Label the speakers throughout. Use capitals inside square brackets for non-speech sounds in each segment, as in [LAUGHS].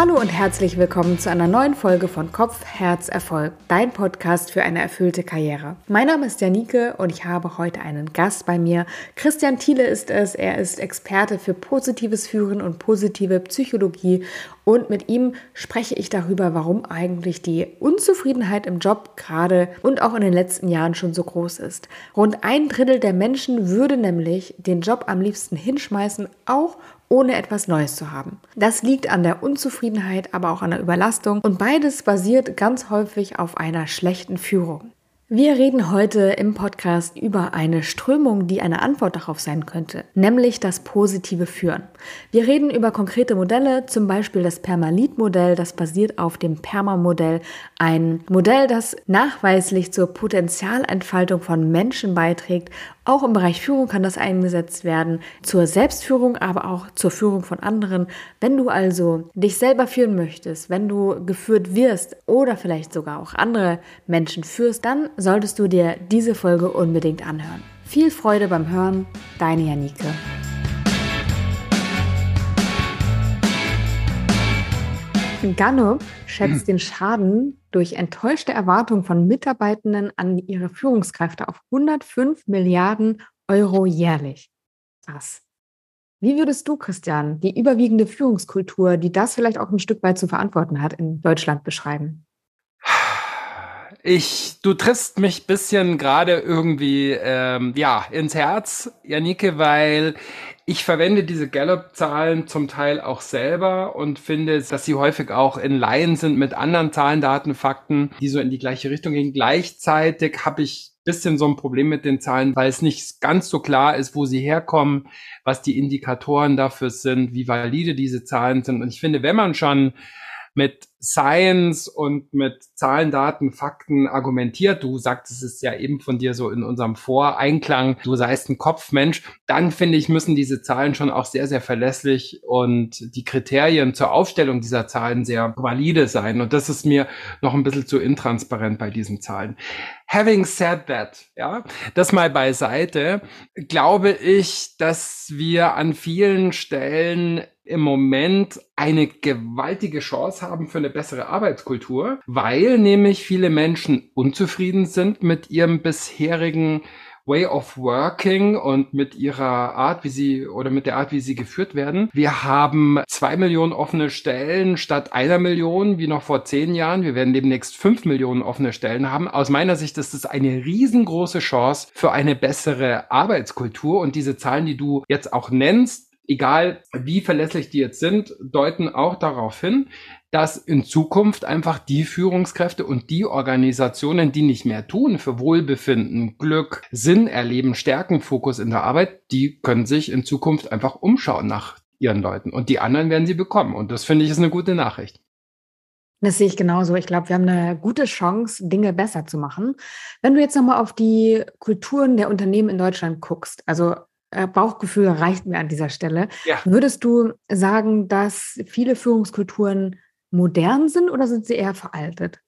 Speaker 1: Hallo und herzlich willkommen zu einer neuen Folge von Kopf, Herz, Erfolg, dein Podcast für eine erfüllte Karriere. Mein Name ist Janike und ich habe heute einen Gast bei mir. Christian Thiele ist es. Er ist Experte für positives Führen und positive Psychologie und mit ihm spreche ich darüber, warum eigentlich die Unzufriedenheit im Job gerade und auch in den letzten Jahren schon so groß ist. Rund ein Drittel der Menschen würde nämlich den Job am liebsten hinschmeißen, auch ohne etwas Neues zu haben. Das liegt an der Unzufriedenheit, aber auch an der Überlastung und beides basiert ganz häufig auf einer schlechten Führung. Wir reden heute im Podcast über eine Strömung, die eine Antwort darauf sein könnte, nämlich das positive Führen. Wir reden über konkrete Modelle, zum Beispiel das Permalit-Modell, das basiert auf dem Perma-Modell, ein Modell, das nachweislich zur Potenzialentfaltung von Menschen beiträgt auch im Bereich Führung kann das eingesetzt werden, zur Selbstführung, aber auch zur Führung von anderen. Wenn du also dich selber führen möchtest, wenn du geführt wirst oder vielleicht sogar auch andere Menschen führst, dann solltest du dir diese Folge unbedingt anhören. Viel Freude beim Hören, deine Janike. Gallup schätzt den Schaden durch enttäuschte Erwartungen von Mitarbeitenden an ihre Führungskräfte auf 105 Milliarden Euro jährlich. Krass. Wie würdest du, Christian, die überwiegende Führungskultur, die das vielleicht auch ein Stück weit zu verantworten hat, in Deutschland beschreiben?
Speaker 2: Ich, du triffst mich bisschen gerade irgendwie ähm, ja ins Herz, Janike, weil ich verwende diese Gallup-Zahlen zum Teil auch selber und finde, dass sie häufig auch in Laien sind mit anderen Zahlen, Daten, Fakten, die so in die gleiche Richtung gehen. Gleichzeitig habe ich bisschen so ein Problem mit den Zahlen, weil es nicht ganz so klar ist, wo sie herkommen, was die Indikatoren dafür sind, wie valide diese Zahlen sind. Und ich finde, wenn man schon mit Science und mit Zahlen, Daten, Fakten argumentiert, du sagtest es ja eben von dir so in unserem Voreinklang, du seist ein Kopfmensch, dann finde ich, müssen diese Zahlen schon auch sehr, sehr verlässlich und die Kriterien zur Aufstellung dieser Zahlen sehr valide sein. Und das ist mir noch ein bisschen zu intransparent bei diesen Zahlen. Having said that, ja, das mal beiseite, glaube ich, dass wir an vielen Stellen im Moment eine gewaltige Chance haben für eine bessere Arbeitskultur, weil nämlich viele Menschen unzufrieden sind mit ihrem bisherigen Way of Working und mit ihrer Art, wie sie oder mit der Art, wie sie geführt werden. Wir haben zwei Millionen offene Stellen statt einer Million, wie noch vor zehn Jahren. Wir werden demnächst fünf Millionen offene Stellen haben. Aus meiner Sicht ist es eine riesengroße Chance für eine bessere Arbeitskultur und diese Zahlen, die du jetzt auch nennst, egal wie verlässlich die jetzt sind, deuten auch darauf hin, dass in Zukunft einfach die Führungskräfte und die Organisationen, die nicht mehr tun für Wohlbefinden, Glück, Sinn erleben, Stärken, Fokus in der Arbeit, die können sich in Zukunft einfach umschauen nach ihren Leuten. Und die anderen werden sie bekommen. Und das finde ich ist eine gute Nachricht.
Speaker 1: Das sehe ich genauso. Ich glaube, wir haben eine gute Chance, Dinge besser zu machen. Wenn du jetzt nochmal auf die Kulturen der Unternehmen in Deutschland guckst, also Bauchgefühl reicht mir an dieser Stelle. Ja. Würdest du sagen, dass viele Führungskulturen modern sind oder sind sie eher veraltet?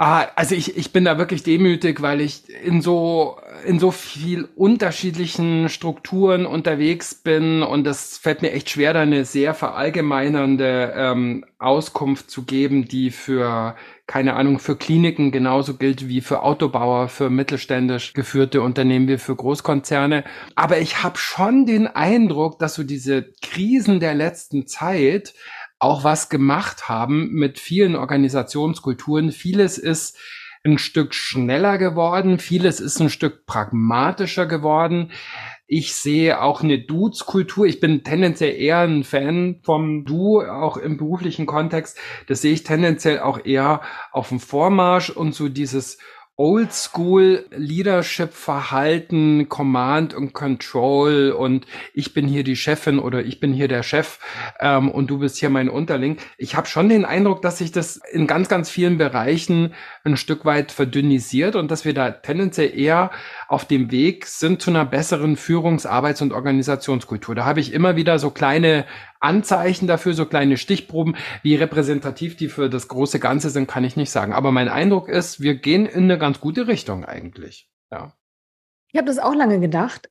Speaker 2: Ah, also ich, ich bin da wirklich demütig, weil ich in so, in so viel unterschiedlichen Strukturen unterwegs bin und das fällt mir echt schwer, da eine sehr verallgemeinernde ähm, Auskunft zu geben, die für, keine Ahnung, für Kliniken genauso gilt wie für Autobauer, für mittelständisch geführte Unternehmen wie für Großkonzerne. Aber ich habe schon den Eindruck, dass so diese Krisen der letzten Zeit auch was gemacht haben mit vielen Organisationskulturen. Vieles ist ein Stück schneller geworden, vieles ist ein Stück pragmatischer geworden. Ich sehe auch eine Dudes-Kultur. Ich bin tendenziell eher ein Fan vom Du, auch im beruflichen Kontext. Das sehe ich tendenziell auch eher auf dem Vormarsch und so dieses Oldschool Leadership Verhalten, Command und Control und ich bin hier die Chefin oder ich bin hier der Chef ähm, und du bist hier mein Unterling. Ich habe schon den Eindruck, dass sich das in ganz, ganz vielen Bereichen ein Stück weit verdünnisiert und dass wir da tendenziell eher auf dem Weg sind zu einer besseren Führungs-, Arbeits- und Organisationskultur. Da habe ich immer wieder so kleine Anzeichen dafür, so kleine Stichproben. Wie repräsentativ die für das große Ganze sind, kann ich nicht sagen. Aber mein Eindruck ist, wir gehen in eine ganz gute Richtung eigentlich. Ja.
Speaker 1: Ich habe das auch lange gedacht.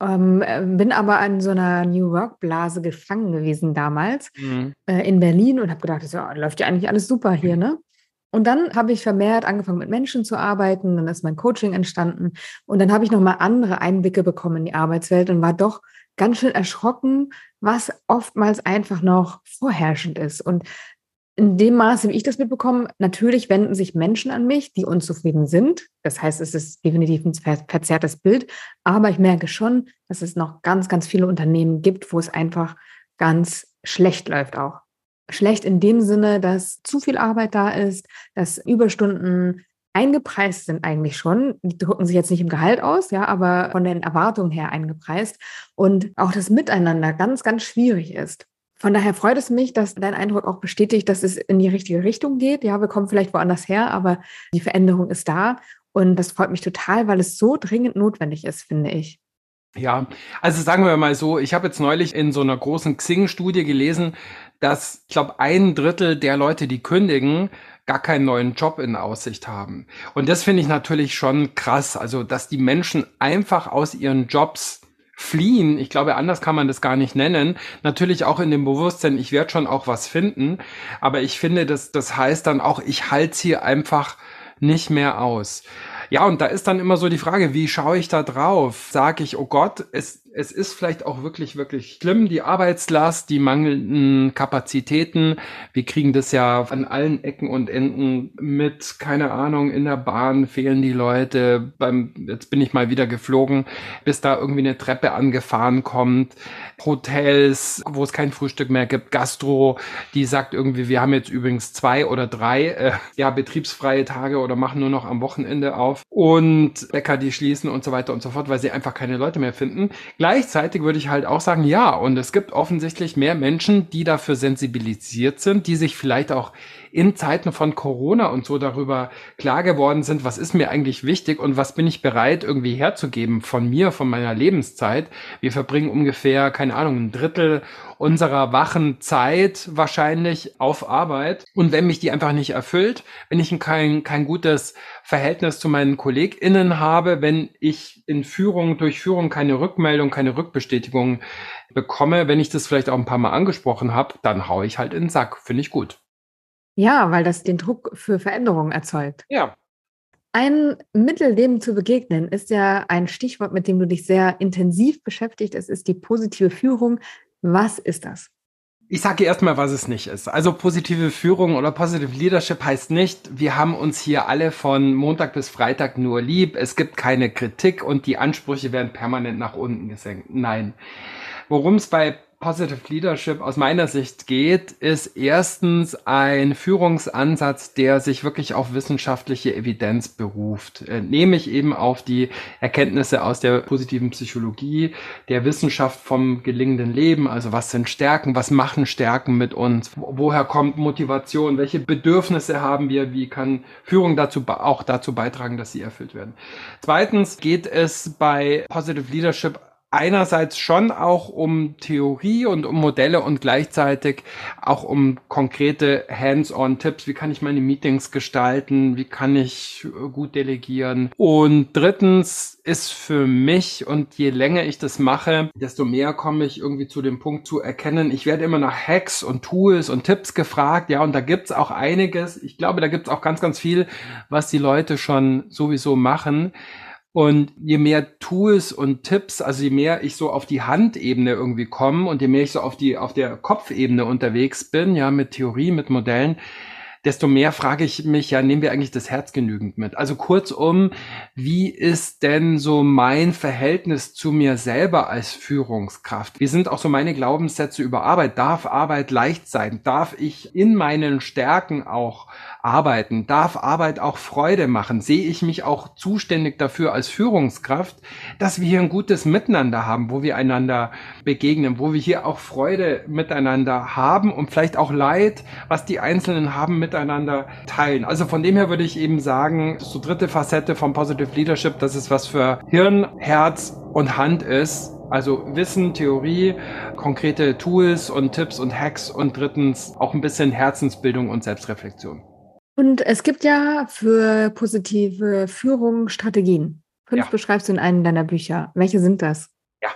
Speaker 1: Ähm, äh, bin aber an so einer New Work-Blase gefangen gewesen damals mhm. äh, in Berlin und habe gedacht, das ja, läuft ja eigentlich alles super hier, ne? Und dann habe ich vermehrt angefangen, mit Menschen zu arbeiten. Dann ist mein Coaching entstanden. Und dann habe ich nochmal andere Einblicke bekommen in die Arbeitswelt und war doch ganz schön erschrocken, was oftmals einfach noch vorherrschend ist. Und in dem Maße, wie ich das mitbekomme, natürlich wenden sich Menschen an mich, die unzufrieden sind. Das heißt, es ist definitiv ein verzerrtes Bild. Aber ich merke schon, dass es noch ganz, ganz viele Unternehmen gibt, wo es einfach ganz schlecht läuft auch. Schlecht in dem Sinne, dass zu viel Arbeit da ist, dass Überstunden eingepreist sind eigentlich schon. Die drücken sich jetzt nicht im Gehalt aus, ja, aber von den Erwartungen her eingepreist. Und auch das Miteinander ganz, ganz schwierig ist. Von daher freut es mich, dass dein Eindruck auch bestätigt, dass es in die richtige Richtung geht. Ja, wir kommen vielleicht woanders her, aber die Veränderung ist da. Und das freut mich total, weil es so dringend notwendig ist, finde ich.
Speaker 2: Ja, also sagen wir mal so, ich habe jetzt neulich in so einer großen Xing-Studie gelesen, dass, ich glaube, ein Drittel der Leute, die kündigen, gar keinen neuen Job in Aussicht haben. Und das finde ich natürlich schon krass. Also, dass die Menschen einfach aus ihren Jobs fliehen. Ich glaube, anders kann man das gar nicht nennen. Natürlich auch in dem Bewusstsein, ich werde schon auch was finden. Aber ich finde, das, das heißt dann auch, ich halte hier einfach nicht mehr aus. Ja, und da ist dann immer so die Frage, wie schaue ich da drauf? Sage ich, oh Gott, es es ist vielleicht auch wirklich, wirklich schlimm, die Arbeitslast, die mangelnden Kapazitäten. Wir kriegen das ja an allen Ecken und Enden mit, keine Ahnung, in der Bahn fehlen die Leute. Beim, jetzt bin ich mal wieder geflogen, bis da irgendwie eine Treppe angefahren kommt. Hotels, wo es kein Frühstück mehr gibt, Gastro, die sagt irgendwie, wir haben jetzt übrigens zwei oder drei äh, ja, betriebsfreie Tage oder machen nur noch am Wochenende auf und Bäcker, die schließen und so weiter und so fort, weil sie einfach keine Leute mehr finden. Gleichzeitig würde ich halt auch sagen, ja, und es gibt offensichtlich mehr Menschen, die dafür sensibilisiert sind, die sich vielleicht auch in Zeiten von Corona und so darüber klar geworden sind, was ist mir eigentlich wichtig und was bin ich bereit irgendwie herzugeben von mir, von meiner Lebenszeit. Wir verbringen ungefähr, keine Ahnung, ein Drittel unserer wachen Zeit wahrscheinlich auf Arbeit. Und wenn mich die einfach nicht erfüllt, wenn ich kein, kein gutes Verhältnis zu meinen KollegInnen habe, wenn ich in Führung, durch Führung keine Rückmeldung, keine Rückbestätigung bekomme, wenn ich das vielleicht auch ein paar Mal angesprochen habe, dann hau ich halt in den Sack. Finde ich gut.
Speaker 1: Ja, weil das den Druck für Veränderungen erzeugt.
Speaker 2: Ja.
Speaker 1: Ein Mittel, dem zu begegnen, ist ja ein Stichwort, mit dem du dich sehr intensiv beschäftigt. Es ist die positive Führung. Was ist das?
Speaker 2: Ich sage erstmal, was es nicht ist. Also positive Führung oder Positive Leadership heißt nicht, wir haben uns hier alle von Montag bis Freitag nur lieb, es gibt keine Kritik und die Ansprüche werden permanent nach unten gesenkt. Nein. Worum es bei Positive Leadership aus meiner Sicht geht, ist erstens ein Führungsansatz, der sich wirklich auf wissenschaftliche Evidenz beruft, äh, nämlich eben auf die Erkenntnisse aus der positiven Psychologie, der Wissenschaft vom gelingenden Leben, also was sind Stärken, was machen Stärken mit uns, woher kommt Motivation, welche Bedürfnisse haben wir, wie kann Führung dazu auch dazu beitragen, dass sie erfüllt werden. Zweitens geht es bei Positive Leadership einerseits schon auch um Theorie und um Modelle und gleichzeitig auch um konkrete Hands-on-Tipps. Wie kann ich meine Meetings gestalten? Wie kann ich gut delegieren? Und drittens ist für mich, und je länger ich das mache, desto mehr komme ich irgendwie zu dem Punkt zu erkennen, ich werde immer nach Hacks und Tools und Tipps gefragt. Ja, und da gibt's auch einiges. Ich glaube, da gibt's auch ganz, ganz viel, was die Leute schon sowieso machen. Und je mehr Tools und Tipps, also je mehr ich so auf die Handebene irgendwie komme und je mehr ich so auf die, auf der Kopfebene unterwegs bin, ja, mit Theorie, mit Modellen, desto mehr frage ich mich, ja, nehmen wir eigentlich das Herz genügend mit? Also kurzum, wie ist denn so mein Verhältnis zu mir selber als Führungskraft? Wie sind auch so meine Glaubenssätze über Arbeit? Darf Arbeit leicht sein? Darf ich in meinen Stärken auch arbeiten? Darf Arbeit auch Freude machen? Sehe ich mich auch zuständig dafür als Führungskraft, dass wir hier ein gutes Miteinander haben, wo wir einander begegnen, wo wir hier auch Freude miteinander haben und vielleicht auch Leid, was die Einzelnen haben, miteinander teilen. Also von dem her würde ich eben sagen, so dritte Facette vom Positive Leadership, das ist was für Hirn, Herz und Hand ist. Also Wissen, Theorie, konkrete Tools und Tipps und Hacks und drittens auch ein bisschen Herzensbildung und Selbstreflexion.
Speaker 1: Und es gibt ja für positive Führung Strategien. Fünf ja. beschreibst du in einem deiner Bücher. Welche sind das?
Speaker 2: Ja,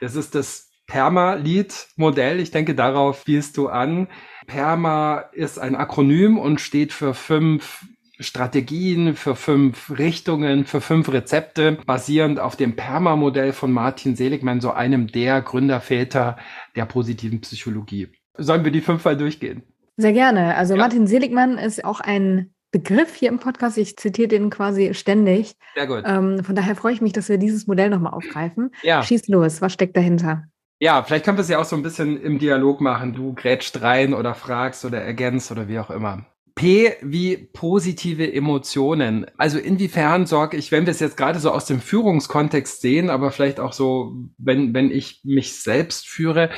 Speaker 2: Das ist das Perma-Lead-Modell. Ich denke, darauf spielst du an. Perma ist ein Akronym und steht für fünf Strategien, für fünf Richtungen, für fünf Rezepte, basierend auf dem Perma-Modell von Martin Seligman, so einem der Gründerväter der positiven Psychologie. Sollen wir die fünf mal durchgehen?
Speaker 1: Sehr gerne. Also ja. Martin Seligman ist auch ein Begriff hier im Podcast. Ich zitiere den quasi ständig. Sehr gut. Ähm, von daher freue ich mich, dass wir dieses Modell nochmal aufgreifen. Ja. Schieß los. Was steckt dahinter?
Speaker 2: Ja, vielleicht können wir es ja auch so ein bisschen im Dialog machen. Du grätscht rein oder fragst oder ergänzt oder wie auch immer. P wie positive Emotionen. Also inwiefern sorge ich, wenn wir es jetzt gerade so aus dem Führungskontext sehen, aber vielleicht auch so, wenn, wenn ich mich selbst führe,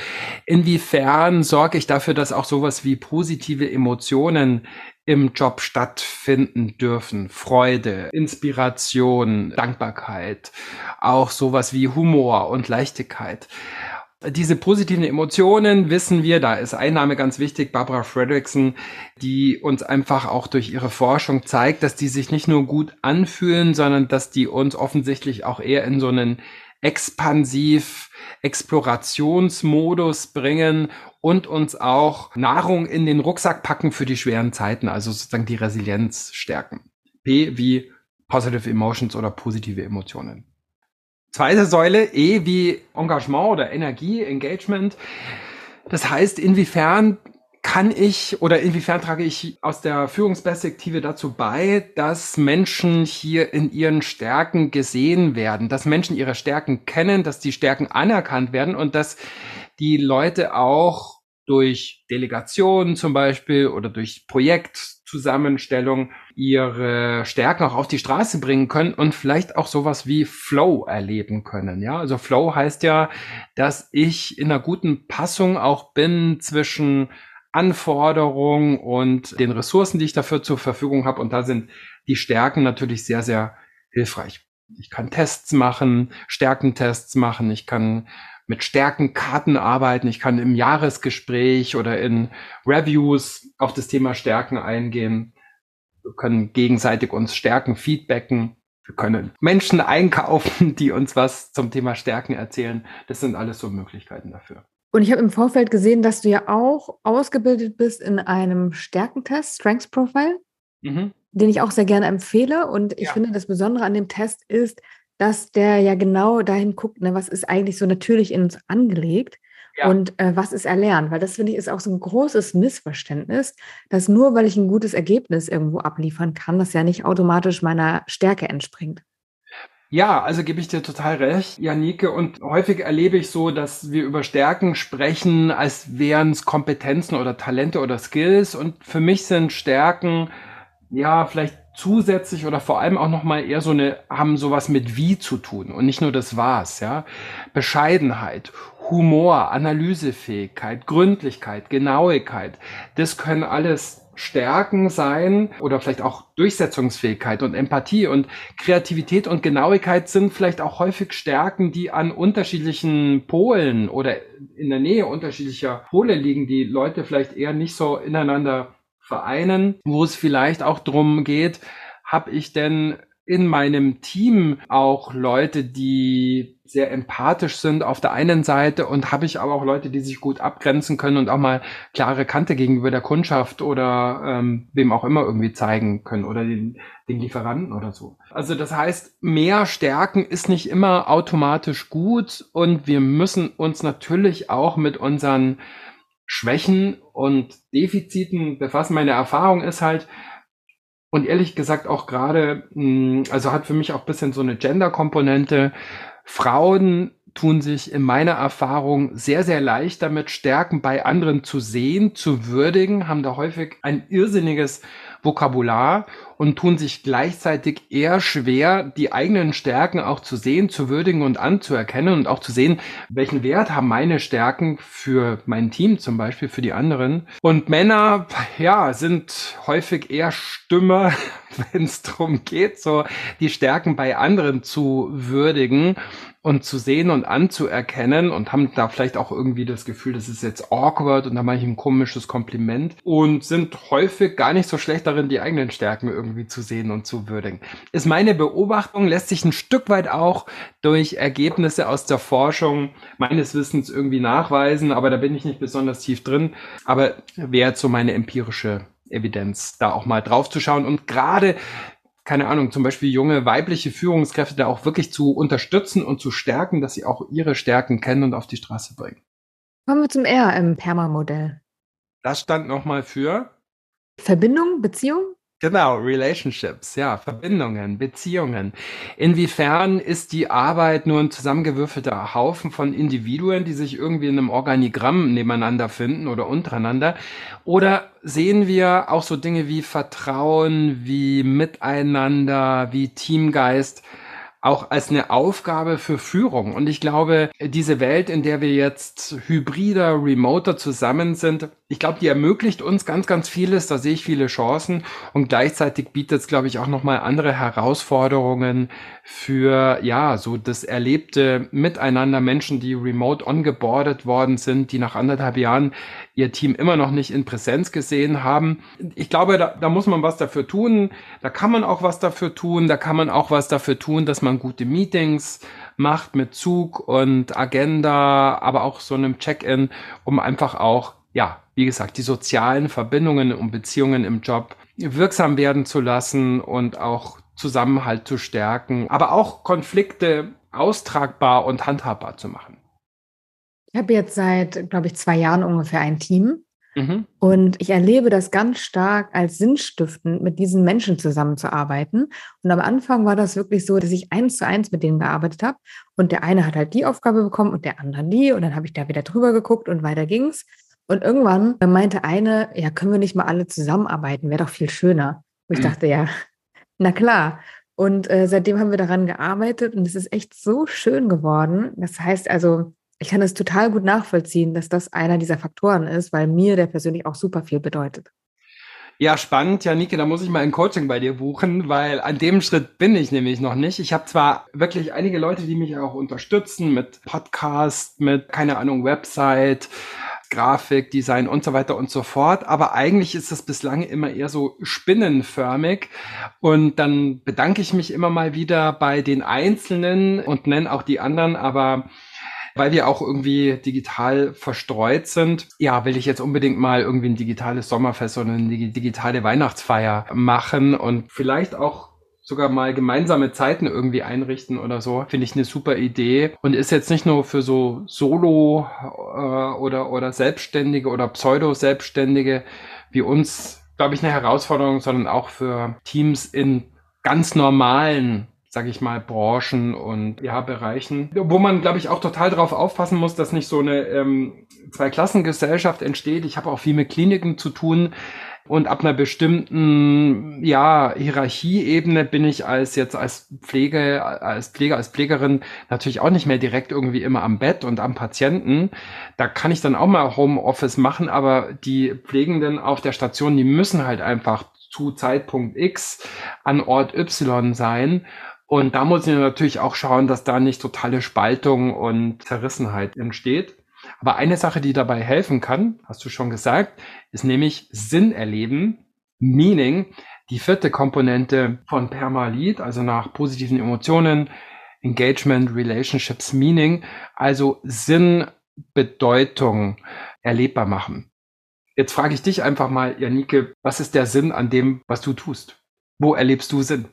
Speaker 2: inwiefern sorge ich dafür, dass auch sowas wie positive Emotionen im Job stattfinden dürfen. Freude, Inspiration, Dankbarkeit, auch sowas wie Humor und Leichtigkeit diese positiven Emotionen wissen wir, da ist Einnahme ganz wichtig, Barbara Fredrickson, die uns einfach auch durch ihre Forschung zeigt, dass die sich nicht nur gut anfühlen, sondern dass die uns offensichtlich auch eher in so einen expansiv Explorationsmodus bringen und uns auch Nahrung in den Rucksack packen für die schweren Zeiten, also sozusagen die Resilienz stärken. P wie Positive Emotions oder positive Emotionen. Zweite Säule, E wie Engagement oder Energie, Engagement. Das heißt, inwiefern kann ich oder inwiefern trage ich aus der Führungsperspektive dazu bei, dass Menschen hier in ihren Stärken gesehen werden, dass Menschen ihre Stärken kennen, dass die Stärken anerkannt werden und dass die Leute auch durch Delegation zum Beispiel oder durch Projektzusammenstellung ihre Stärken auch auf die Straße bringen können und vielleicht auch sowas wie Flow erleben können. Ja, also Flow heißt ja, dass ich in einer guten Passung auch bin zwischen Anforderungen und den Ressourcen, die ich dafür zur Verfügung habe. Und da sind die Stärken natürlich sehr, sehr hilfreich. Ich kann Tests machen, Stärkentests machen, ich kann mit Stärkenkarten arbeiten. Ich kann im Jahresgespräch oder in Reviews auf das Thema Stärken eingehen. Wir können gegenseitig uns Stärken feedbacken. Wir können Menschen einkaufen, die uns was zum Thema Stärken erzählen. Das sind alles so Möglichkeiten dafür.
Speaker 1: Und ich habe im Vorfeld gesehen, dass du ja auch ausgebildet bist in einem Stärkentest, Strengths Profile, mhm. den ich auch sehr gerne empfehle. Und ich ja. finde, das Besondere an dem Test ist, dass der ja genau dahin guckt, ne, was ist eigentlich so natürlich in uns angelegt ja. und äh, was ist erlernt. Weil das finde ich ist auch so ein großes Missverständnis, dass nur weil ich ein gutes Ergebnis irgendwo abliefern kann, das ja nicht automatisch meiner Stärke entspringt.
Speaker 2: Ja, also gebe ich dir total recht, Janike. Und häufig erlebe ich so, dass wir über Stärken sprechen, als wären es Kompetenzen oder Talente oder Skills. Und für mich sind Stärken ja vielleicht zusätzlich oder vor allem auch noch mal eher so eine haben sowas mit wie zu tun und nicht nur das was, ja. Bescheidenheit, Humor, Analysefähigkeit, Gründlichkeit, Genauigkeit, das können alles Stärken sein oder vielleicht auch Durchsetzungsfähigkeit und Empathie und Kreativität und Genauigkeit sind vielleicht auch häufig Stärken, die an unterschiedlichen Polen oder in der Nähe unterschiedlicher Pole liegen, die Leute vielleicht eher nicht so ineinander vereinen, wo es vielleicht auch drum geht, habe ich denn in meinem Team auch Leute, die sehr empathisch sind auf der einen Seite und habe ich aber auch Leute, die sich gut abgrenzen können und auch mal klare Kante gegenüber der Kundschaft oder ähm, wem auch immer irgendwie zeigen können oder den, den Lieferanten oder so. Also das heißt, mehr Stärken ist nicht immer automatisch gut und wir müssen uns natürlich auch mit unseren Schwächen und Defiziten befassen. Meine Erfahrung ist halt, und ehrlich gesagt auch gerade, hm, also hat für mich auch bisschen so eine Gender-Komponente. Frauen tun sich in meiner Erfahrung sehr, sehr leicht damit, Stärken bei anderen zu sehen, zu würdigen, haben da häufig ein irrsinniges Vokabular und tun sich gleichzeitig eher schwer, die eigenen Stärken auch zu sehen, zu würdigen und anzuerkennen und auch zu sehen, welchen Wert haben meine Stärken für mein Team zum Beispiel, für die anderen. Und Männer, ja, sind häufig eher Stimme, [LAUGHS] wenn es darum geht, so die Stärken bei anderen zu würdigen und zu sehen und anzuerkennen und haben da vielleicht auch irgendwie das Gefühl, das ist jetzt awkward und da mache ich ein komisches Kompliment und sind häufig gar nicht so schlecht die eigenen Stärken irgendwie zu sehen und zu würdigen. Ist meine Beobachtung, lässt sich ein Stück weit auch durch Ergebnisse aus der Forschung meines Wissens irgendwie nachweisen, aber da bin ich nicht besonders tief drin. Aber wäre so meine empirische Evidenz, da auch mal drauf zu schauen und gerade keine Ahnung, zum Beispiel junge weibliche Führungskräfte da auch wirklich zu unterstützen und zu stärken, dass sie auch ihre Stärken kennen und auf die Straße bringen.
Speaker 1: Kommen wir zum R im Perma-Modell.
Speaker 2: Das stand nochmal für
Speaker 1: Verbindung, Beziehung?
Speaker 2: Genau, Relationships, ja, Verbindungen, Beziehungen. Inwiefern ist die Arbeit nur ein zusammengewürfelter Haufen von Individuen, die sich irgendwie in einem Organigramm nebeneinander finden oder untereinander? Oder sehen wir auch so Dinge wie Vertrauen, wie Miteinander, wie Teamgeist? auch als eine Aufgabe für Führung. Und ich glaube, diese Welt, in der wir jetzt hybrider, remoter zusammen sind, ich glaube, die ermöglicht uns ganz, ganz vieles. Da sehe ich viele Chancen. Und gleichzeitig bietet es, glaube ich, auch nochmal andere Herausforderungen für, ja, so das erlebte Miteinander Menschen, die remote ongeboardet worden sind, die nach anderthalb Jahren ihr Team immer noch nicht in Präsenz gesehen haben. Ich glaube, da, da muss man was dafür tun. Da kann man auch was dafür tun. Da kann man auch was dafür tun, dass man gute Meetings macht mit Zug und Agenda, aber auch so einem Check-in, um einfach auch, ja, wie gesagt, die sozialen Verbindungen und Beziehungen im Job wirksam werden zu lassen und auch Zusammenhalt zu stärken, aber auch Konflikte austragbar und handhabbar zu machen.
Speaker 1: Ich habe jetzt seit, glaube ich, zwei Jahren ungefähr ein Team. Mhm. Und ich erlebe das ganz stark als sinnstiftend, mit diesen Menschen zusammenzuarbeiten. Und am Anfang war das wirklich so, dass ich eins zu eins mit denen gearbeitet habe. Und der eine hat halt die Aufgabe bekommen und der andere die. Und dann habe ich da wieder drüber geguckt und weiter ging's. Und irgendwann meinte eine, ja, können wir nicht mal alle zusammenarbeiten? Wäre doch viel schöner. Und ich mhm. dachte, ja, [LAUGHS] na klar. Und äh, seitdem haben wir daran gearbeitet und es ist echt so schön geworden. Das heißt also, ich kann es total gut nachvollziehen, dass das einer dieser Faktoren ist, weil mir der persönlich auch super viel bedeutet.
Speaker 2: Ja, spannend. Ja, Nike, da muss ich mal ein Coaching bei dir buchen, weil an dem Schritt bin ich nämlich noch nicht. Ich habe zwar wirklich einige Leute, die mich auch unterstützen mit Podcast, mit, keine Ahnung, Website, Grafik, Design und so weiter und so fort. Aber eigentlich ist das bislang immer eher so spinnenförmig. Und dann bedanke ich mich immer mal wieder bei den Einzelnen und nenne auch die anderen. Aber weil wir auch irgendwie digital verstreut sind, ja, will ich jetzt unbedingt mal irgendwie ein digitales Sommerfest oder eine digitale Weihnachtsfeier machen und vielleicht auch sogar mal gemeinsame Zeiten irgendwie einrichten oder so, finde ich eine super Idee und ist jetzt nicht nur für so Solo äh, oder oder Selbstständige oder Pseudo-Selbstständige wie uns, glaube ich, eine Herausforderung, sondern auch für Teams in ganz normalen sage ich mal, Branchen und ja, Bereichen, wo man, glaube ich, auch total darauf aufpassen muss, dass nicht so eine ähm, Zweiklassengesellschaft entsteht. Ich habe auch viel mit Kliniken zu tun. Und ab einer bestimmten, ja, Hierarchieebene bin ich als jetzt als Pflege, als Pfleger, als Pflegerin natürlich auch nicht mehr direkt irgendwie immer am Bett und am Patienten. Da kann ich dann auch mal Homeoffice machen, aber die Pflegenden auf der Station, die müssen halt einfach zu Zeitpunkt X an Ort Y sein. Und da muss ich natürlich auch schauen, dass da nicht totale Spaltung und Zerrissenheit entsteht. Aber eine Sache, die dabei helfen kann, hast du schon gesagt, ist nämlich Sinn erleben, Meaning, die vierte Komponente von Permalit, also nach positiven Emotionen, Engagement, Relationships, Meaning, also Sinn, Bedeutung erlebbar machen. Jetzt frage ich dich einfach mal, Janike, was ist der Sinn an dem, was du tust? Wo erlebst du Sinn?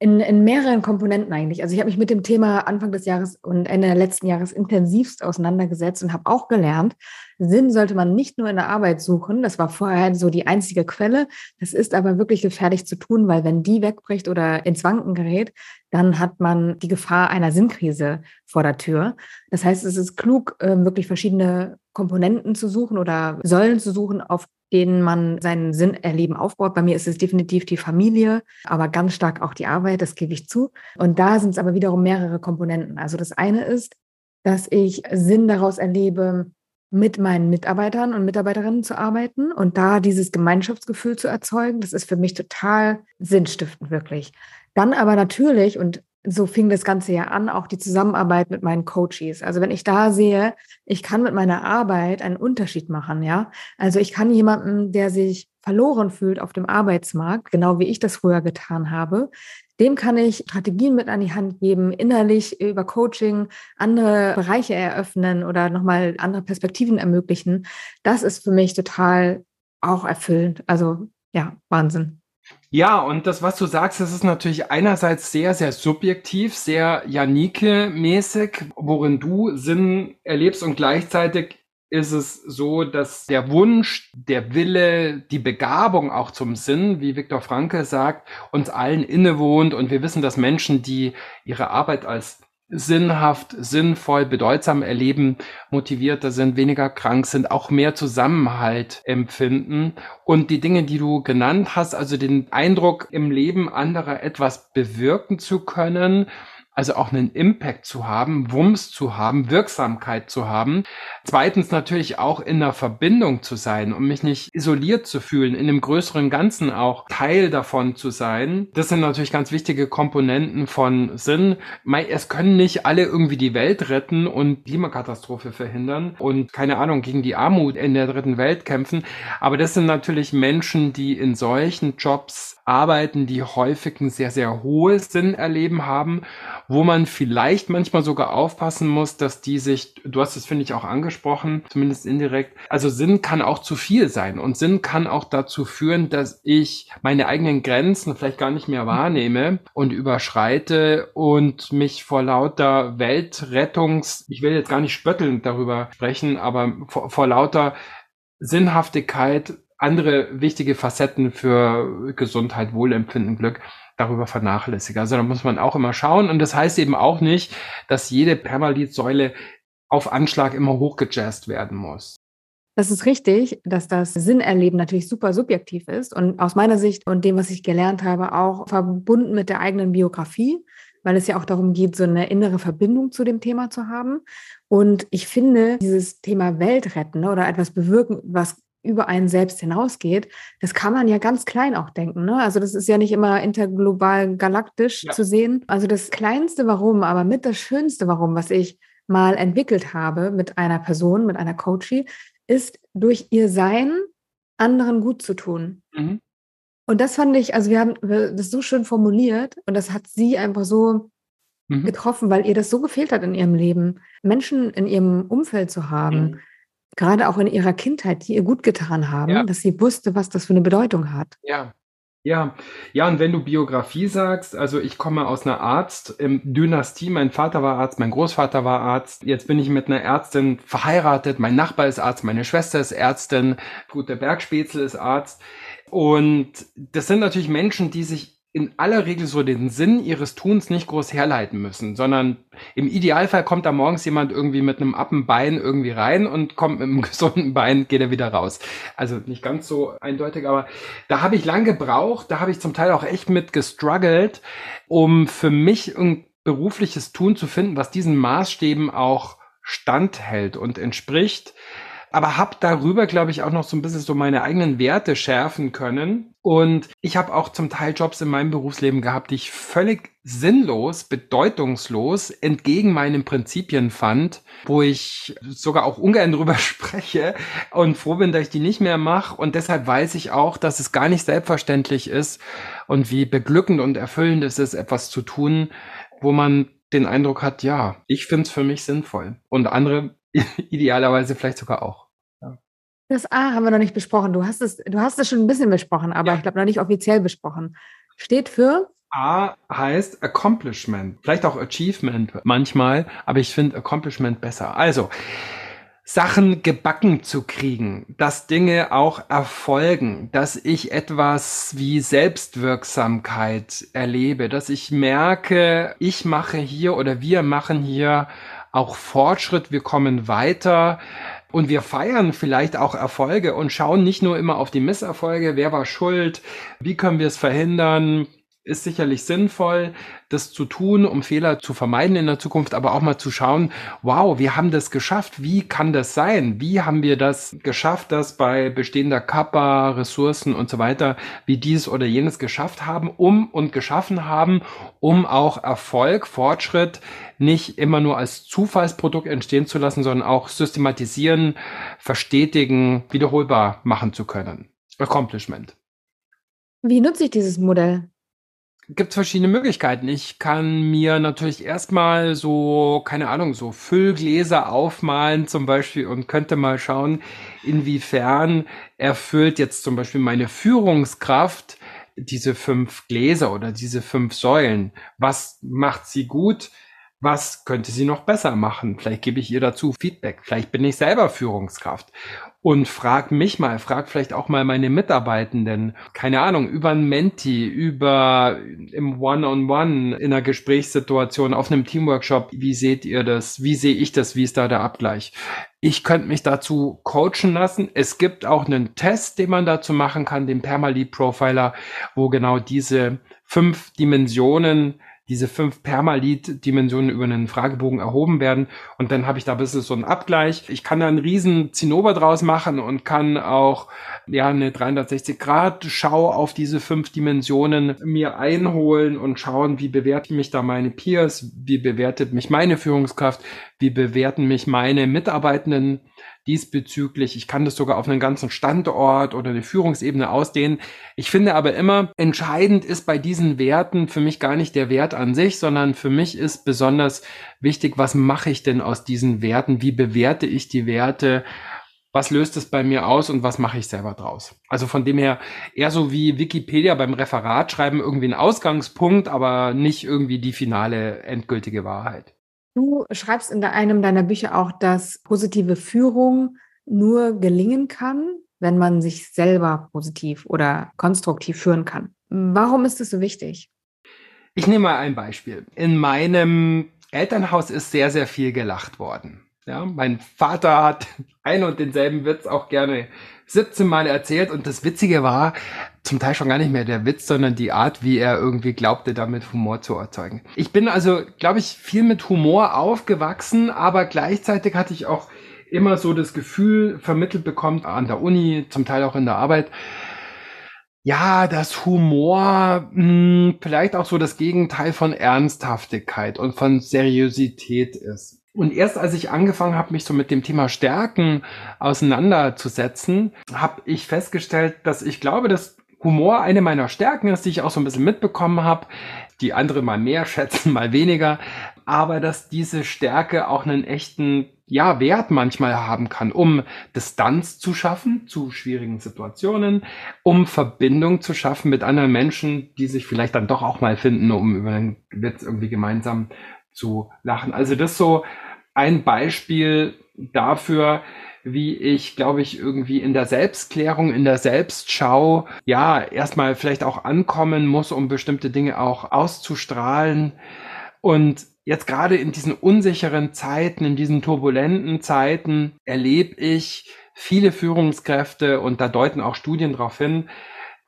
Speaker 1: In, in mehreren Komponenten eigentlich. Also ich habe mich mit dem Thema Anfang des Jahres und Ende letzten Jahres intensivst auseinandergesetzt und habe auch gelernt, Sinn sollte man nicht nur in der Arbeit suchen. Das war vorher so die einzige Quelle. Das ist aber wirklich gefährlich zu tun, weil wenn die wegbricht oder ins Wanken gerät, dann hat man die Gefahr einer Sinnkrise vor der Tür. Das heißt, es ist klug, ähm, wirklich verschiedene Komponenten zu suchen oder Säulen zu suchen, auf denen man seinen Sinn erleben aufbaut. Bei mir ist es definitiv die Familie, aber ganz stark auch die Arbeit, das gebe ich zu. Und da sind es aber wiederum mehrere Komponenten. Also das eine ist, dass ich Sinn daraus erlebe, mit meinen Mitarbeitern und Mitarbeiterinnen zu arbeiten und da dieses Gemeinschaftsgefühl zu erzeugen. Das ist für mich total sinnstiftend, wirklich. Dann aber natürlich, und so fing das Ganze ja an, auch die Zusammenarbeit mit meinen Coaches. Also wenn ich da sehe, ich kann mit meiner Arbeit einen Unterschied machen, ja. Also ich kann jemanden, der sich verloren fühlt auf dem Arbeitsmarkt, genau wie ich das früher getan habe, dem kann ich Strategien mit an die Hand geben, innerlich über Coaching andere Bereiche eröffnen oder nochmal andere Perspektiven ermöglichen. Das ist für mich total auch erfüllend. Also ja, Wahnsinn.
Speaker 2: Ja, und das, was du sagst, das ist natürlich einerseits sehr, sehr subjektiv, sehr Janike-mäßig, worin du Sinn erlebst und gleichzeitig ist es so, dass der Wunsch, der Wille, die Begabung auch zum Sinn, wie Viktor Franke sagt, uns allen innewohnt. Und wir wissen, dass Menschen, die ihre Arbeit als sinnhaft, sinnvoll, bedeutsam erleben, motivierter sind, weniger krank sind, auch mehr Zusammenhalt empfinden. Und die Dinge, die du genannt hast, also den Eindruck, im Leben anderer etwas bewirken zu können, also auch einen Impact zu haben, Wumms zu haben, Wirksamkeit zu haben. Zweitens natürlich auch in der Verbindung zu sein, um mich nicht isoliert zu fühlen, in dem größeren Ganzen auch Teil davon zu sein. Das sind natürlich ganz wichtige Komponenten von Sinn. Es können nicht alle irgendwie die Welt retten und Klimakatastrophe verhindern und keine Ahnung gegen die Armut in der dritten Welt kämpfen. Aber das sind natürlich Menschen, die in solchen Jobs arbeiten, die häufig ein sehr, sehr hohes Sinnerleben haben wo man vielleicht manchmal sogar aufpassen muss, dass die sich, du hast es, finde ich, auch angesprochen, zumindest indirekt, also Sinn kann auch zu viel sein und Sinn kann auch dazu führen, dass ich meine eigenen Grenzen vielleicht gar nicht mehr wahrnehme und überschreite und mich vor lauter Weltrettungs, ich will jetzt gar nicht spöttelnd darüber sprechen, aber vor, vor lauter Sinnhaftigkeit andere wichtige Facetten für Gesundheit, Wohlempfinden, Glück darüber vernachlässige. Also da muss man auch immer schauen. Und das heißt eben auch nicht, dass jede Permalit-Säule auf Anschlag immer hochgejazzt werden muss.
Speaker 1: Das ist richtig, dass das Sinnerleben natürlich super subjektiv ist und aus meiner Sicht und dem, was ich gelernt habe, auch verbunden mit der eigenen Biografie, weil es ja auch darum geht, so eine innere Verbindung zu dem Thema zu haben. Und ich finde, dieses Thema Weltretten oder etwas bewirken, was über einen selbst hinausgeht, das kann man ja ganz klein auch denken. Ne? Also das ist ja nicht immer interglobal galaktisch ja. zu sehen. Also das kleinste Warum, aber mit das schönste Warum, was ich mal entwickelt habe mit einer Person, mit einer Coachie, ist durch ihr Sein anderen gut zu tun. Mhm. Und das fand ich, also wir haben das so schön formuliert und das hat sie einfach so mhm. getroffen, weil ihr das so gefehlt hat in ihrem Leben, Menschen in ihrem Umfeld zu haben, mhm gerade auch in ihrer Kindheit, die ihr gut getan haben, ja. dass sie wusste, was das für eine Bedeutung hat.
Speaker 2: Ja. Ja, ja, und wenn du Biografie sagst, also ich komme aus einer Arzt-Dynastie, mein Vater war Arzt, mein Großvater war Arzt, jetzt bin ich mit einer Ärztin verheiratet, mein Nachbar ist Arzt, meine Schwester ist Ärztin, gut, der Bergspätzle ist Arzt. Und das sind natürlich Menschen, die sich in aller Regel so den Sinn ihres Tuns nicht groß herleiten müssen, sondern im Idealfall kommt da morgens jemand irgendwie mit einem Appenbein irgendwie rein und kommt mit einem [LAUGHS] gesunden Bein, geht er wieder raus. Also nicht ganz so eindeutig, aber da habe ich lang gebraucht, da habe ich zum Teil auch echt mit gestruggelt, um für mich ein berufliches Tun zu finden, was diesen Maßstäben auch standhält und entspricht aber habe darüber, glaube ich, auch noch so ein bisschen so meine eigenen Werte schärfen können. Und ich habe auch zum Teil Jobs in meinem Berufsleben gehabt, die ich völlig sinnlos, bedeutungslos, entgegen meinen Prinzipien fand, wo ich sogar auch ungern [LAUGHS] drüber spreche und froh bin, dass ich die nicht mehr mache. Und deshalb weiß ich auch, dass es gar nicht selbstverständlich ist und wie beglückend und erfüllend es ist, etwas zu tun, wo man den Eindruck hat, ja, ich finde es für mich sinnvoll. Und andere [LAUGHS] Idealerweise vielleicht sogar auch.
Speaker 1: Das A haben wir noch nicht besprochen. Du hast es, du hast es schon ein bisschen besprochen, aber ja. ich glaube noch nicht offiziell besprochen. Steht für?
Speaker 2: A heißt Accomplishment, vielleicht auch Achievement manchmal, aber ich finde Accomplishment besser. Also, Sachen gebacken zu kriegen, dass Dinge auch erfolgen, dass ich etwas wie Selbstwirksamkeit erlebe, dass ich merke, ich mache hier oder wir machen hier auch Fortschritt, wir kommen weiter und wir feiern vielleicht auch Erfolge und schauen nicht nur immer auf die Misserfolge, wer war schuld, wie können wir es verhindern, ist sicherlich sinnvoll, das zu tun, um Fehler zu vermeiden in der Zukunft, aber auch mal zu schauen, wow, wir haben das geschafft. Wie kann das sein? Wie haben wir das geschafft, dass bei bestehender Kappa, Ressourcen und so weiter, wie dies oder jenes geschafft haben, um und geschaffen haben, um auch Erfolg, Fortschritt nicht immer nur als Zufallsprodukt entstehen zu lassen, sondern auch systematisieren, verstetigen, wiederholbar machen zu können. Accomplishment.
Speaker 1: Wie nutze ich dieses Modell?
Speaker 2: Gibt verschiedene Möglichkeiten. Ich kann mir natürlich erstmal so, keine Ahnung, so Füllgläser aufmalen zum Beispiel und könnte mal schauen, inwiefern erfüllt jetzt zum Beispiel meine Führungskraft diese fünf Gläser oder diese fünf Säulen. Was macht sie gut? Was könnte sie noch besser machen? Vielleicht gebe ich ihr dazu Feedback. Vielleicht bin ich selber Führungskraft und frag mich mal, frag vielleicht auch mal meine Mitarbeitenden, keine Ahnung, über ein Menti, über im One-on-One, -on -One, in einer Gesprächssituation, auf einem Teamworkshop, wie seht ihr das? Wie sehe ich das? Wie ist da der Abgleich? Ich könnte mich dazu coachen lassen. Es gibt auch einen Test, den man dazu machen kann, den Permalead Profiler, wo genau diese fünf Dimensionen diese fünf Permalit-Dimensionen über einen Fragebogen erhoben werden. Und dann habe ich da ein bisschen so einen Abgleich. Ich kann da einen riesen Zinnober draus machen und kann auch ja eine 360-Grad-Schau auf diese fünf Dimensionen mir einholen und schauen, wie bewerten mich da meine Peers, wie bewertet mich meine Führungskraft, wie bewerten mich meine Mitarbeitenden diesbezüglich. Ich kann das sogar auf einen ganzen Standort oder eine Führungsebene ausdehnen. Ich finde aber immer, entscheidend ist bei diesen Werten für mich gar nicht der Wert an sich, sondern für mich ist besonders wichtig, was mache ich denn aus diesen Werten? Wie bewerte ich die Werte? was löst es bei mir aus und was mache ich selber draus? Also von dem her eher so wie Wikipedia beim Referat schreiben, irgendwie ein Ausgangspunkt, aber nicht irgendwie die finale endgültige Wahrheit.
Speaker 1: Du schreibst in einem deiner Bücher auch, dass positive Führung nur gelingen kann, wenn man sich selber positiv oder konstruktiv führen kann. Warum ist das so wichtig?
Speaker 2: Ich nehme mal ein Beispiel. In meinem Elternhaus ist sehr, sehr viel gelacht worden. Ja, mein Vater hat [LAUGHS] ein und denselben Witz auch gerne 17 Mal erzählt und das Witzige war zum Teil schon gar nicht mehr der Witz, sondern die Art, wie er irgendwie glaubte, damit Humor zu erzeugen. Ich bin also, glaube ich, viel mit Humor aufgewachsen, aber gleichzeitig hatte ich auch immer so das Gefühl vermittelt bekommen an der Uni, zum Teil auch in der Arbeit, ja, dass Humor mh, hm, vielleicht auch so das Gegenteil von Ernsthaftigkeit und von Seriosität ist. Und erst als ich angefangen habe, mich so mit dem Thema Stärken auseinanderzusetzen, habe ich festgestellt, dass ich glaube, dass Humor eine meiner Stärken ist, die ich auch so ein bisschen mitbekommen habe. Die andere mal mehr [LAUGHS] schätzen, mal weniger. Aber dass diese Stärke auch einen echten ja, Wert manchmal haben kann, um Distanz zu schaffen zu schwierigen Situationen, um Verbindung zu schaffen mit anderen Menschen, die sich vielleicht dann doch auch mal finden, um über einen Witz irgendwie gemeinsam zu lachen. Also das so ein Beispiel dafür, wie ich, glaube ich, irgendwie in der Selbstklärung, in der Selbstschau, ja, erstmal vielleicht auch ankommen muss, um bestimmte Dinge auch auszustrahlen. Und jetzt gerade in diesen unsicheren Zeiten, in diesen turbulenten Zeiten erlebe ich viele Führungskräfte und da deuten auch Studien darauf hin,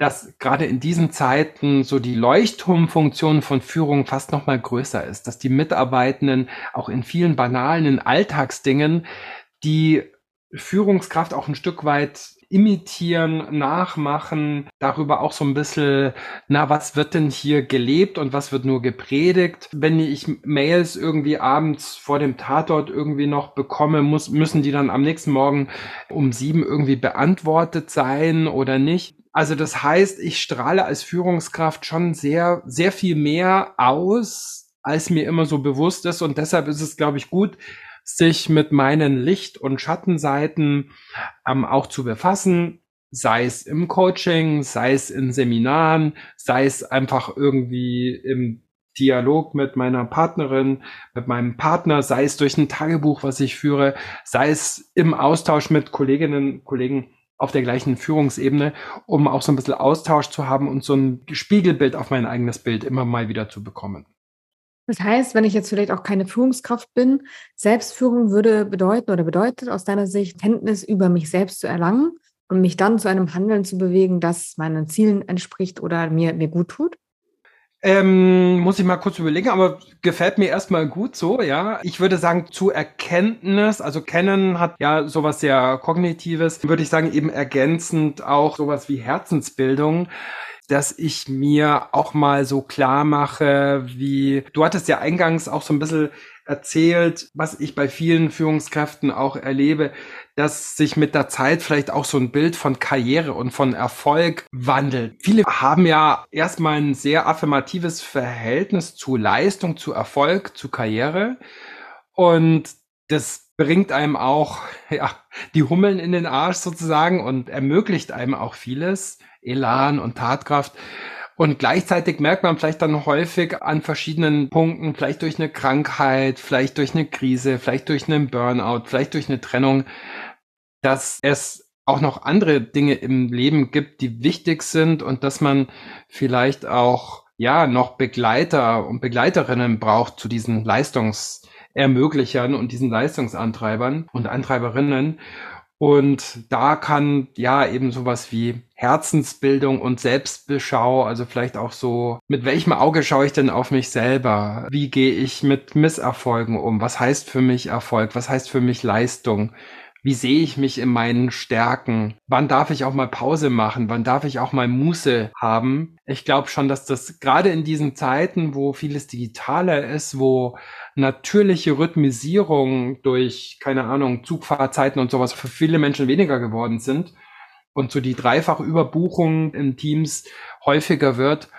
Speaker 2: dass gerade in diesen Zeiten so die Leuchtturmfunktion von Führung fast noch mal größer ist, dass die Mitarbeitenden auch in vielen banalen in Alltagsdingen die Führungskraft auch ein Stück weit imitieren, nachmachen, darüber auch so ein bisschen, na, was wird denn hier gelebt und was wird nur gepredigt? Wenn ich Mails irgendwie abends vor dem Tatort irgendwie noch bekomme, muss, müssen die dann am nächsten Morgen um sieben irgendwie beantwortet sein oder nicht? Also das heißt, ich strahle als Führungskraft schon sehr, sehr viel mehr aus, als mir immer so bewusst ist. Und deshalb ist es, glaube ich, gut, sich mit meinen Licht- und Schattenseiten ähm, auch zu befassen, sei es im Coaching, sei es in Seminaren, sei es einfach irgendwie im Dialog mit meiner Partnerin, mit meinem Partner, sei es durch ein Tagebuch, was ich führe, sei es im Austausch mit Kolleginnen und Kollegen auf der gleichen Führungsebene, um auch so ein bisschen Austausch zu haben und so ein Spiegelbild auf mein eigenes Bild immer mal wieder zu bekommen.
Speaker 1: Das heißt, wenn ich jetzt vielleicht auch keine Führungskraft bin, Selbstführung würde bedeuten oder bedeutet aus deiner Sicht, Kenntnis über mich selbst zu erlangen und mich dann zu einem Handeln zu bewegen, das meinen Zielen entspricht oder mir, mir gut tut?
Speaker 2: Ähm, muss ich mal kurz überlegen, aber gefällt mir erstmal gut so, ja. Ich würde sagen, zu Erkenntnis, also Kennen hat ja sowas sehr Kognitives, würde ich sagen, eben ergänzend auch sowas wie Herzensbildung dass ich mir auch mal so klar mache, wie du hattest ja eingangs auch so ein bisschen erzählt, was ich bei vielen Führungskräften auch erlebe, dass sich mit der Zeit vielleicht auch so ein Bild von Karriere und von Erfolg wandelt. Viele haben ja erstmal ein sehr affirmatives Verhältnis zu Leistung, zu Erfolg, zu Karriere. Und das bringt einem auch [LAUGHS] ja, die Hummeln in den Arsch sozusagen und ermöglicht einem auch vieles, Elan und Tatkraft. Und gleichzeitig merkt man vielleicht dann häufig an verschiedenen Punkten, vielleicht durch eine Krankheit, vielleicht durch eine Krise, vielleicht durch einen Burnout, vielleicht durch eine Trennung, dass es auch noch andere Dinge im Leben gibt, die wichtig sind und dass man vielleicht auch ja noch Begleiter und Begleiterinnen braucht zu diesen Leistungsermöglichern und diesen Leistungsantreibern und Antreiberinnen. Und da kann ja eben sowas wie Herzensbildung und Selbstbeschau, also vielleicht auch so, mit welchem Auge schaue ich denn auf mich selber? Wie gehe ich mit Misserfolgen um? Was heißt für mich Erfolg? Was heißt für mich Leistung? Wie sehe ich mich in meinen Stärken? Wann darf ich auch mal Pause machen? Wann darf ich auch mal Muße haben? Ich glaube schon, dass das gerade in diesen Zeiten, wo vieles digitaler ist, wo natürliche Rhythmisierung durch, keine Ahnung, Zugfahrzeiten und sowas für viele Menschen weniger geworden sind und so die dreifache Überbuchung in Teams häufiger wird,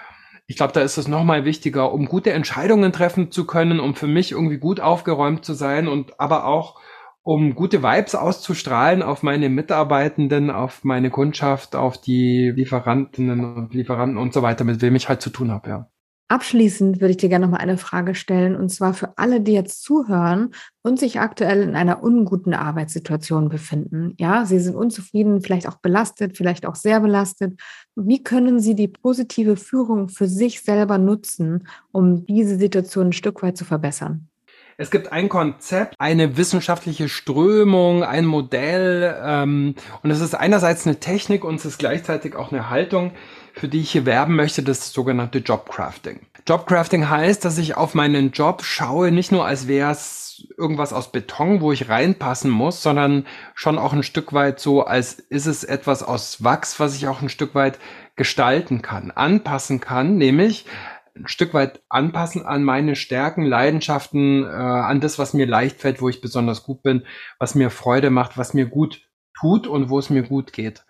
Speaker 2: ich glaube, da ist es nochmal wichtiger, um gute Entscheidungen treffen zu können, um für mich irgendwie gut aufgeräumt zu sein und aber auch um gute Vibes auszustrahlen auf meine Mitarbeitenden, auf meine Kundschaft, auf die Lieferantinnen und Lieferanten und so weiter, mit wem ich halt zu tun habe, ja.
Speaker 1: Abschließend würde ich dir gerne noch mal eine Frage stellen, und zwar für alle, die jetzt zuhören und sich aktuell in einer unguten Arbeitssituation befinden. Ja, sie sind unzufrieden, vielleicht auch belastet, vielleicht auch sehr belastet. Wie können sie die positive Führung für sich selber nutzen, um diese Situation ein Stück weit zu verbessern?
Speaker 2: Es gibt ein Konzept, eine wissenschaftliche Strömung, ein Modell ähm, und es ist einerseits eine Technik und es ist gleichzeitig auch eine Haltung, für die ich hier werben möchte, das sogenannte Jobcrafting. Jobcrafting heißt, dass ich auf meinen Job schaue, nicht nur als wäre es irgendwas aus Beton, wo ich reinpassen muss, sondern schon auch ein Stück weit so, als ist es etwas aus Wachs, was ich auch ein Stück weit gestalten kann, anpassen kann, nämlich ein Stück weit anpassen an meine Stärken, Leidenschaften, äh, an das, was mir leicht fällt, wo ich besonders gut bin, was mir Freude macht, was mir gut tut und wo es mir gut geht.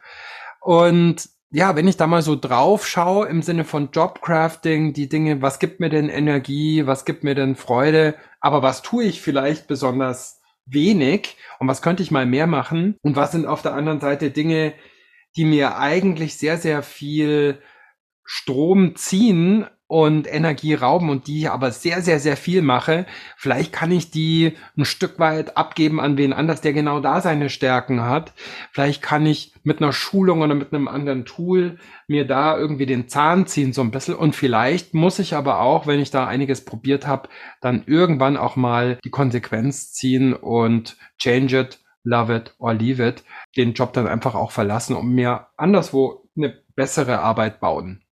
Speaker 2: Und ja, wenn ich da mal so drauf schaue im Sinne von Jobcrafting, die Dinge, was gibt mir denn Energie, was gibt mir denn Freude, aber was tue ich vielleicht besonders wenig und was könnte ich mal mehr machen und was sind auf der anderen Seite Dinge, die mir eigentlich sehr, sehr viel Strom ziehen, und Energie rauben und die aber sehr, sehr, sehr viel mache, vielleicht kann ich die ein Stück weit abgeben an wen anders, der genau da seine Stärken hat. Vielleicht kann ich mit einer Schulung oder mit einem anderen Tool mir da irgendwie den Zahn ziehen so ein bisschen und vielleicht muss ich aber auch, wenn ich da einiges probiert habe, dann irgendwann auch mal die Konsequenz ziehen und change it, love it or leave it, den Job dann einfach auch verlassen und mir anderswo eine bessere Arbeit bauen.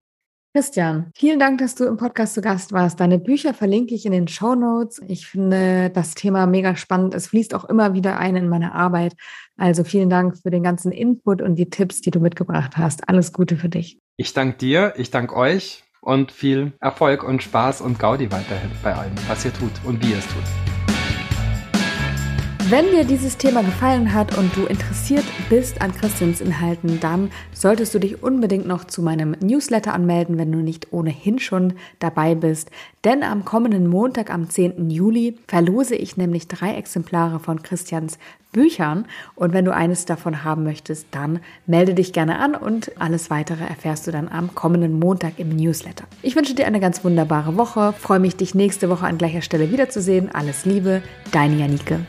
Speaker 1: Christian, vielen Dank, dass du im Podcast zu Gast warst. Deine Bücher verlinke ich in den Show Notes. Ich finde das Thema mega spannend. Es fließt auch immer wieder ein in meine Arbeit. Also vielen Dank für den ganzen Input und die Tipps, die du mitgebracht hast. Alles Gute für dich.
Speaker 2: Ich danke dir, ich danke euch und viel Erfolg und Spaß und Gaudi weiterhin bei allem, was ihr tut und wie ihr es tut.
Speaker 1: Wenn dir dieses Thema gefallen hat und du interessiert bist an Christians Inhalten, dann solltest du dich unbedingt noch zu meinem Newsletter anmelden, wenn du nicht ohnehin schon dabei bist. Denn am kommenden Montag, am 10. Juli, verlose ich nämlich drei Exemplare von Christians Büchern. Und wenn du eines davon haben möchtest, dann melde dich gerne an und alles weitere erfährst du dann am kommenden Montag im Newsletter. Ich wünsche dir eine ganz wunderbare Woche, freue mich, dich nächste Woche an gleicher Stelle wiederzusehen. Alles Liebe, deine Janike.